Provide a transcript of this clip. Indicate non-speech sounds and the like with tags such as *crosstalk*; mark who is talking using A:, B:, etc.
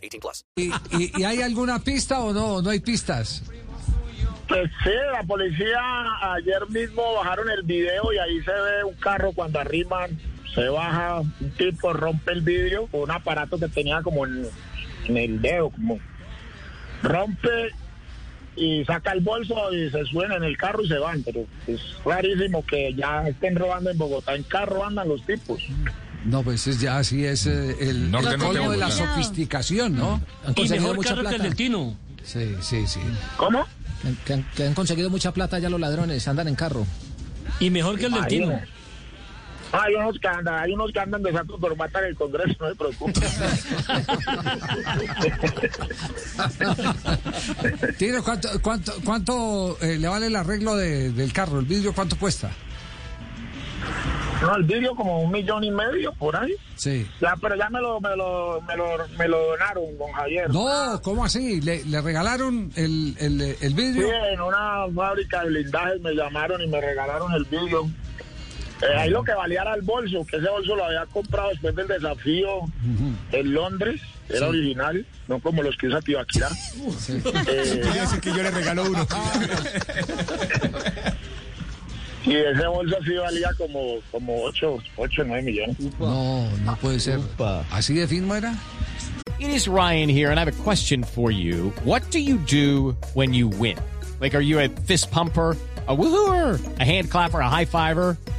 A: 18 plus.
B: ¿Y, y- y hay alguna pista o no? ¿No hay pistas?
C: Pues sí, la policía ayer mismo bajaron el video y ahí se ve un carro cuando arriman, se baja, un tipo rompe el vidrio con un aparato que tenía como en, en el dedo, como rompe y saca el bolso y se suena en el carro y se van, pero es rarísimo que ya estén robando en Bogotá, en carro andan los tipos.
B: No, pues es ya así es eh, el,
D: Norte,
B: el
D: norte,
B: colmo de la sofisticación, ¿no?
E: Han
F: Y
E: conseguido
F: mejor
E: mucha
F: carro que el
E: plata.
F: del Tino.
B: Sí, sí, sí.
C: ¿Cómo?
E: Que han, que han conseguido mucha plata ya los ladrones, andan en carro.
F: Y mejor que el del Tino.
C: Imagínate. Hay unos que andan, hay unos que andan de saco pero matan el Congreso, no se preocupe. *laughs*
B: Tino, ¿cuánto, cuánto, cuánto eh, le vale el arreglo de- del carro? ¿El vidrio cuánto cuesta?
C: No, el vidrio como un millón y medio por ahí.
B: Sí.
C: Ya, pero ya me lo, me lo, me lo, me lo donaron, don Javier.
B: No, ¿cómo así? ¿Le, le regalaron el, el, el
C: Sí, en una fábrica de blindajes me llamaron y me regalaron el vidrio. Eh, ahí lo que valía era el bolso, que ese bolso lo había comprado después del desafío en Londres, era original, no como los que usa Tibaquirá. Eh,
D: que yo le regalo uno. *laughs*
C: y ese bolso sí valía como, como 8, 8 9 millones.
B: No, no puede ser. ¿Así de firma era?
G: It is Ryan here, and I have a question for you. What do you do when you win? Like, are you a fist pumper? A woohooer, a hand clapper, a high fiver.